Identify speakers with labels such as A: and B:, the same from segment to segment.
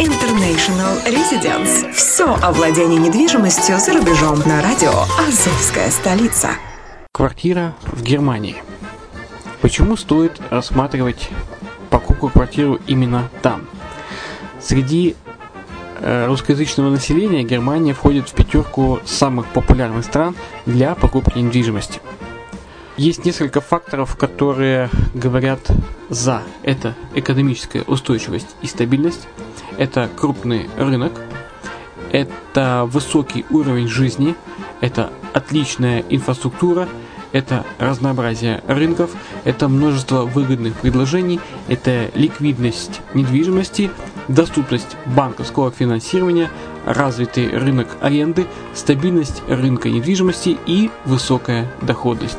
A: International Residence. Все о владении недвижимостью за рубежом на радио «Азовская столица».
B: Квартира в Германии. Почему стоит рассматривать покупку квартиры именно там? Среди э, русскоязычного населения Германия входит в пятерку самых популярных стран для покупки недвижимости. Есть несколько факторов, которые говорят за. Это экономическая устойчивость и стабильность, это крупный рынок, это высокий уровень жизни, это отличная инфраструктура, это разнообразие рынков, это множество выгодных предложений, это ликвидность недвижимости, доступность банковского финансирования, развитый рынок аренды, стабильность рынка недвижимости и высокая доходность.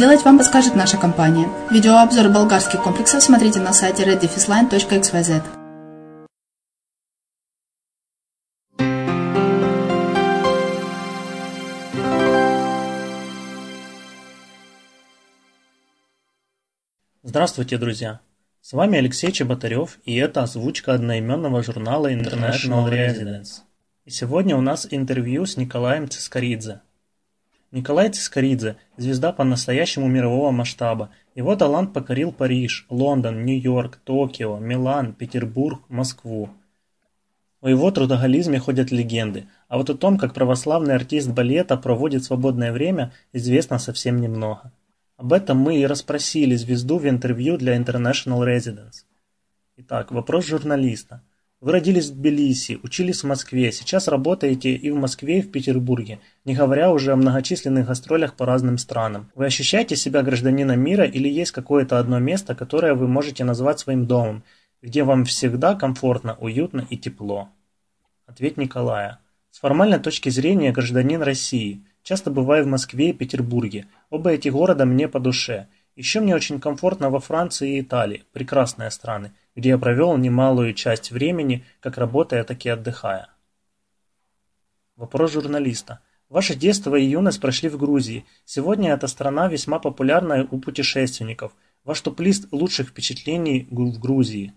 C: вам подскажет наша компания. Видеообзор болгарских комплексов смотрите на сайте reddefisline.xyz.
D: Здравствуйте, друзья! С вами Алексей Чеботарев, и это озвучка одноименного журнала International Residence. И сегодня у нас интервью с Николаем Цискоридзе. Николай Цискоридзе – звезда по-настоящему мирового масштаба. Его талант покорил Париж, Лондон, Нью-Йорк, Токио, Милан, Петербург, Москву. О его трудоголизме ходят легенды, а вот о том, как православный артист балета проводит свободное время, известно совсем немного. Об этом мы и расспросили звезду в интервью для International Residence. Итак, вопрос журналиста. Вы родились в Тбилиси, учились в Москве, сейчас работаете и в Москве, и в Петербурге, не говоря уже о многочисленных гастролях по разным странам. Вы ощущаете себя гражданином мира или есть какое-то одно место, которое вы можете назвать своим домом, где вам всегда комфортно, уютно и тепло? Ответ Николая. С формальной точки зрения гражданин России – Часто бываю в Москве и Петербурге. Оба эти города мне по душе. Еще мне очень комфортно во Франции и Италии, прекрасные страны, где я провел немалую часть времени, как работая, так и отдыхая. Вопрос журналиста. Ваше детство и юность прошли в Грузии. Сегодня эта страна весьма популярна у путешественников. Ваш топ-лист лучших впечатлений в Грузии.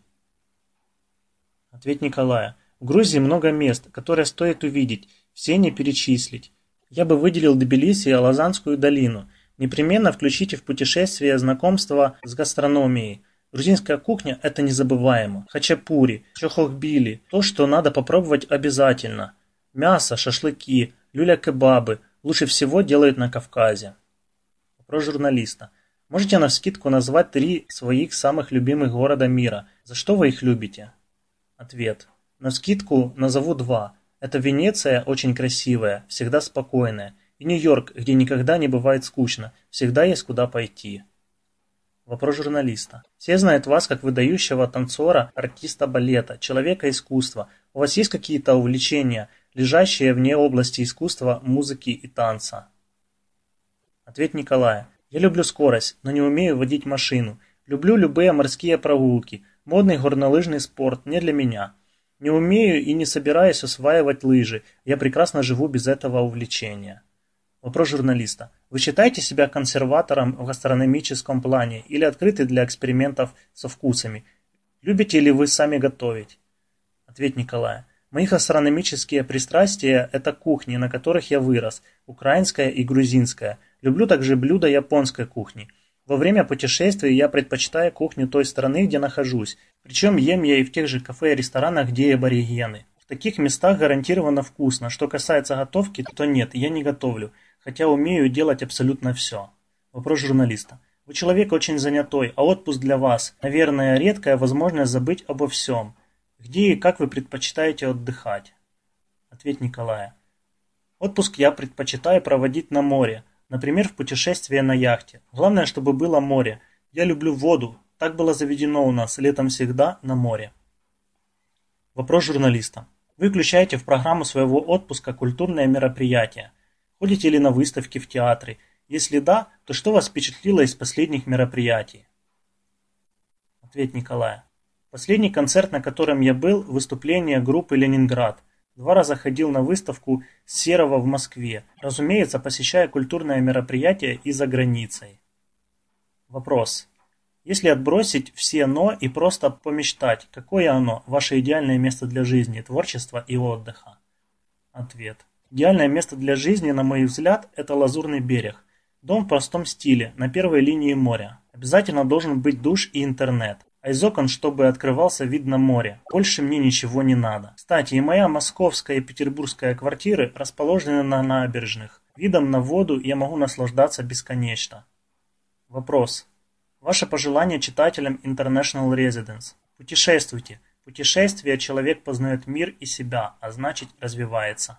D: Ответ Николая. В Грузии много мест, которые стоит увидеть, все не перечислить. Я бы выделил Тбилиси и Алазанскую долину. Непременно включите в путешествие знакомство с гастрономией. Грузинская кухня – это незабываемо. Хачапури, чохохбили – то, что надо попробовать обязательно. Мясо, шашлыки, люля-кебабы – лучше всего делают на Кавказе. Вопрос журналиста. Можете на скидку назвать три своих самых любимых города мира. За что вы их любите? Ответ. На скидку назову два – это Венеция очень красивая, всегда спокойная, и Нью-Йорк, где никогда не бывает скучно, всегда есть куда пойти. Вопрос журналиста. Все знают вас как выдающего танцора, артиста балета, человека искусства. У вас есть какие-то увлечения, лежащие вне области искусства, музыки и танца? Ответ Николая. Я люблю скорость, но не умею водить машину. Люблю любые морские прогулки. Модный горнолыжный спорт не для меня. Не умею и не собираюсь осваивать лыжи, я прекрасно живу без этого увлечения. Вопрос журналиста. Вы считаете себя консерватором в гастрономическом плане или открыты для экспериментов со вкусами? Любите ли вы сами готовить? Ответ Николая. Мои гастрономические пристрастия – это кухни, на которых я вырос, украинская и грузинская. Люблю также блюда японской кухни. Во время путешествий я предпочитаю кухню той страны, где нахожусь, причем ем я и в тех же кафе и ресторанах, где и аборигены. В таких местах гарантированно вкусно. Что касается готовки, то нет, я не готовлю, хотя умею делать абсолютно все. Вопрос журналиста. Вы человек очень занятой, а отпуск для вас, наверное, редкая возможность забыть обо всем. Где и как вы предпочитаете отдыхать? Ответ Николая. Отпуск я предпочитаю проводить на море, Например, в путешествие на яхте. Главное, чтобы было море. Я люблю воду. Так было заведено у нас. Летом всегда на море. Вопрос журналиста. Вы включаете в программу своего отпуска культурные мероприятия. Ходите ли на выставки в театры? Если да, то что вас впечатлило из последних мероприятий? Ответ Николая. Последний концерт, на котором я был, выступление группы «Ленинград». Два раза ходил на выставку Серого в Москве, разумеется, посещая культурные мероприятия и за границей. Вопрос. Если отбросить все «но» и просто помечтать, какое оно, ваше идеальное место для жизни, творчества и отдыха? Ответ. Идеальное место для жизни, на мой взгляд, это Лазурный берег. Дом в простом стиле, на первой линии моря. Обязательно должен быть душ и интернет а из окон чтобы открывался вид на море. Больше мне ничего не надо. Кстати, и моя московская и петербургская квартиры расположены на набережных. Видом на воду я могу наслаждаться бесконечно. Вопрос. Ваше пожелание читателям International Residence. Путешествуйте. Путешествие человек познает мир и себя, а значит развивается.